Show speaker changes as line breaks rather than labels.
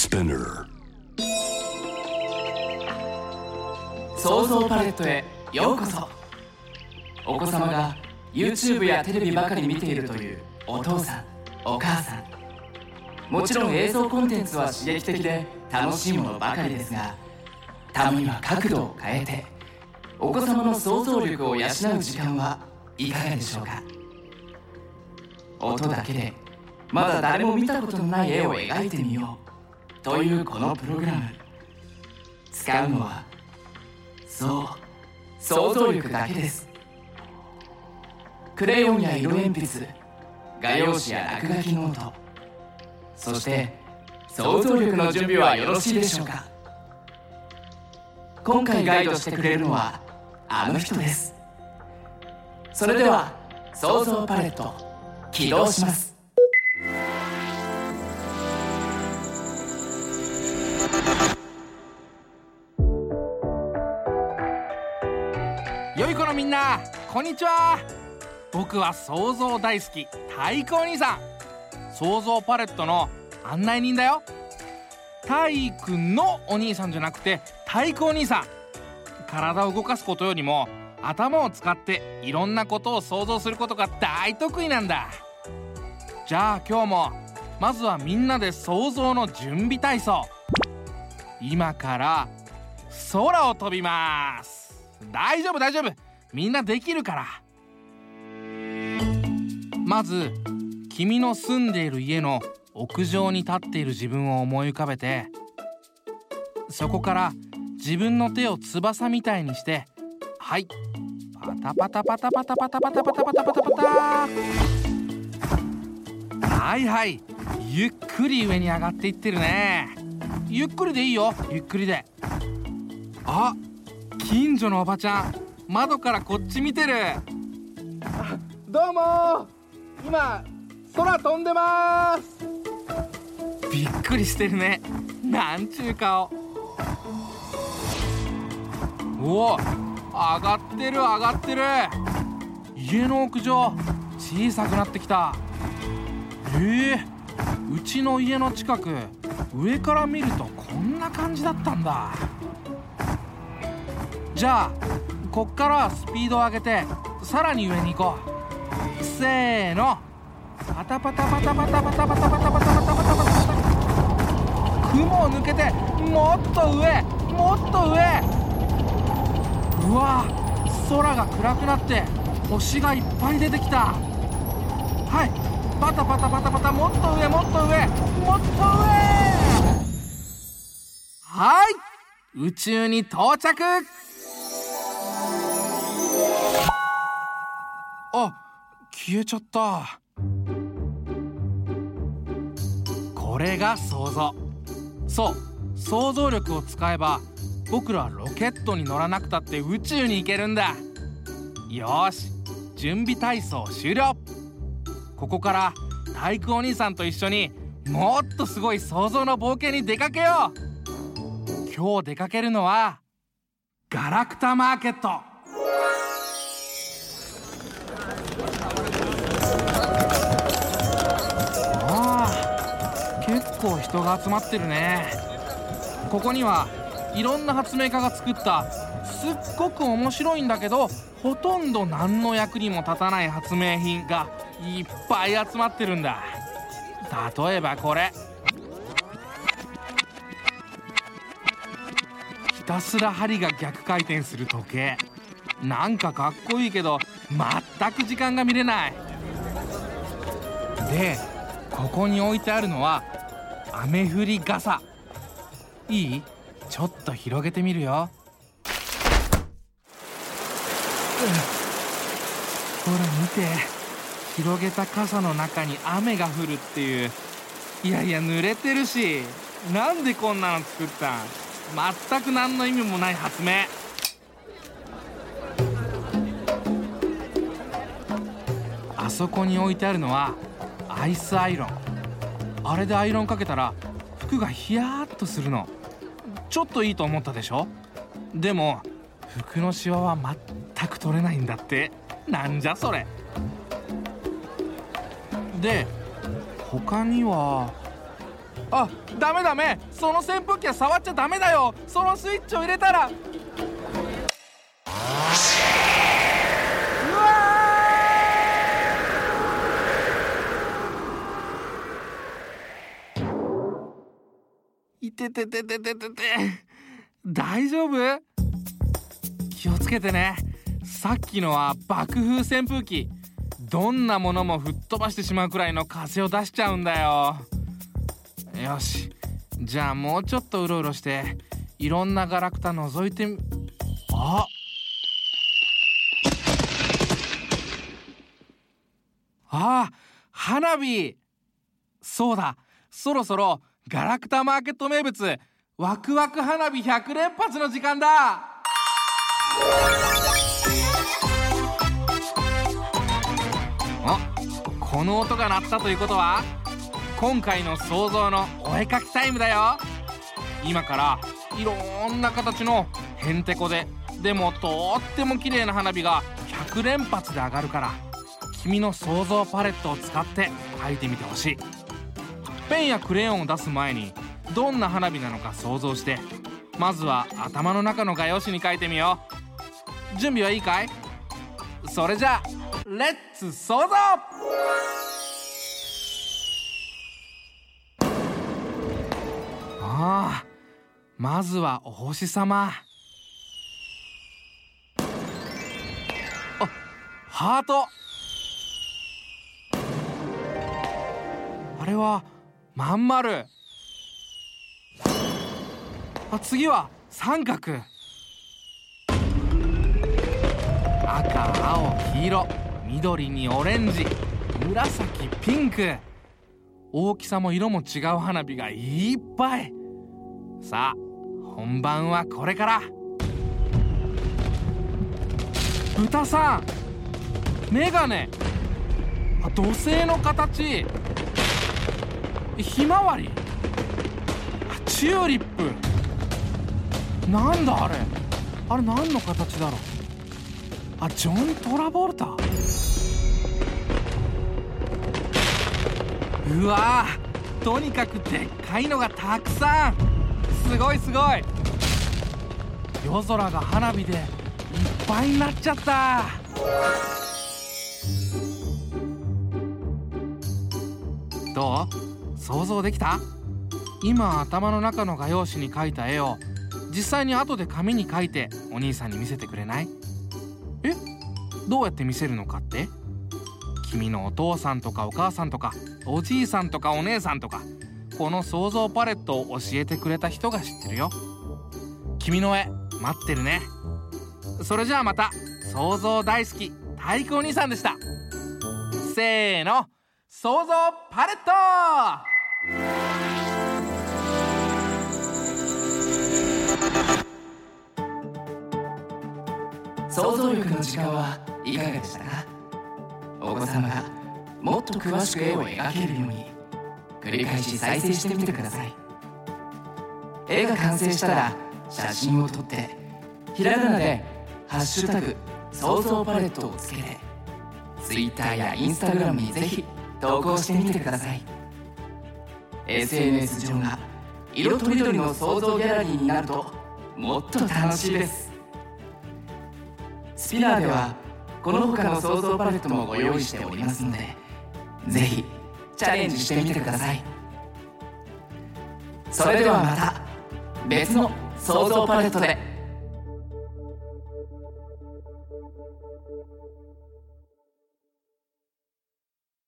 Spinner
創造パレットへようこそ。お子様が YouTube やテレビばかり見ているというお父さんお母さん。もちろん映像コンテンツは刺激的で楽しいものばかりですがたまには角度を変えてお子様の想像力を養う時間はいかがでしょうか？音だけでまだ誰も見たことのない絵を描いてみよう。というこのプログラム。使うのはそう想像力だけです。クレヨンや色鉛筆画用紙や落書きノート。そして想像力の準備はよろしいでしょうか。今回ガイドしてくれるのはあの人です。それでは想像パレット起動します。
良い子のみんなこんにちは。僕は想像大好き太鼓お兄さん。想像パレットの案内人だよ。体育のお兄さんじゃなくて太鼓お兄さん。体を動かすことよりも頭を使っていろんなことを想像することが大得意なんだ。じゃあ今日もまずはみんなで想像の準備体操。今から空を飛びます。大丈夫大丈夫。みんなできるから。まず君の住んでいる家の屋上に立っている自分を思い浮かべてそこから自分の手を翼みたいにしてはい。パタパタパタパタパタパタパタパタパタパタ。はいはい。ゆっくり上に上がっていってるね。ゆっくりでいいよ。ゆっくりで。あ近所のおばちゃん窓からこっち見てる。どうも。今空飛んでます。びっくりしてるね。なんちゅう顔。おお上がってる上がってる。家の屋上小さくなってきた。ええうちの家の近く上から見るとこんな感じだったんだじゃあこっからはスピードを上げてさらに上に行こう。せーの。パタパタパタパタパタパタパタパタパタパタパタパタ。雲を抜けてもっと上もっと上。うわ空が暗くなって星がいっぱい出てきた。はい。パタパタパタパタ。もっと上もっと上。もっと上。はい。宇宙に到着。あ消えちゃった。これが想像。そう。想像力を使えば僕らはロケットに乗らなくたって宇宙に行けるんだ。よし。準備体操終了。ここから体育お兄さんと一緒にもっとすごい想像の冒険に出かけよう。今日出かけるのはガラクタマーケット。結構人が集まってるね。ここにはいろんな発明家が作ったすっごく面白いんだけどほとんど何の役にも立たない発明品がいっぱい集まってるんだ。例えばこれ。ひたすら針が逆回転する時計。なんかかっこいいけど全く時間が見れない。でここに置いてあるのは雨降り傘。いい？ちょっと広げてみるよ。ほら見て。広げた傘の中に雨が降るっていう。いやいや濡れてるし。なんでこんなの作ったん？全く何の意味もない発明。あそこに置いてあるのはアイスアイロン。あれでアイロンかけたら服がヒヤーっとするの。ちょっといいと思ったでしょ？でも服のシワは全く取れないんだって。なんじゃそれ？で他にはあダメダメ。その扇風機は触っちゃダメだよ。そのスイッチを入れたらててててててて。大丈夫？気をつけてね。さっきのは爆風扇風機。どんなものも吹っ飛ばしてしまうくらいの風を出しちゃうんだよ。よし。じゃあもうちょっとうろうろしていろんなガラクタ覗いてみああ花火。そうだ。そろそろガラクタマーケット名物ワクワク花火100連発の時間だ。あこの音が鳴ったということは今回の想像のお絵かきタイムだよ。今からいろんな形のへんてこででもとっても綺麗な花火が100連発で上がるから君の想像パレットを使って描いてみてほしい。ペンやクレヨンを出す前にどんな花火なのか想像してまずは頭の中の画用紙に描いてみよう。準備はいいかい？それじゃあレッツ想像！ああまずはお星様。あハート。あれはまん丸。あ次は三角。赤青黄色。緑にオレンジ。紫ピンク。大きさも色も違う花火がいっぱい。さあ本番はこれから。豚さんメガネ。あ土星の形。ひまわり。チューリップ。なんだあれ。あれ何の形だろう。あジョン・トラボルタ。うわとにかくでっかいのがたくさん。すごいすごい。夜空が花火でいっぱいになっちゃった。どう？想像できた？今頭の中の画用紙に描いた絵を実際に後で紙に書いてお兄さんに見せてくれない？え？どうやって見せるのかって？君のお父さんとかお母さんとかおじいさんとかお姉さんとかこの想像パレットを教えてくれた人が知ってるよ。君の絵待ってるね。それじゃあまた想像大好き太鼓お兄さんでした。せーの想像パレット！
想像力の時間はいかがでしたか？お子様がもっと詳しく絵を描けるように繰り返し再生してみてください。絵が完成したら写真を撮ってひらがなで「ハッシュタグ想像パレット」をつけて Twitter や Instagram にぜひ投稿してみてください。SNS 上が色とりどりの創造ギャラリーになるともっと楽しいです。スピナーではこの他の創造パレットもご用意しておりますのでぜひチャレンジしてみてください。それではまた別の創造パレットで。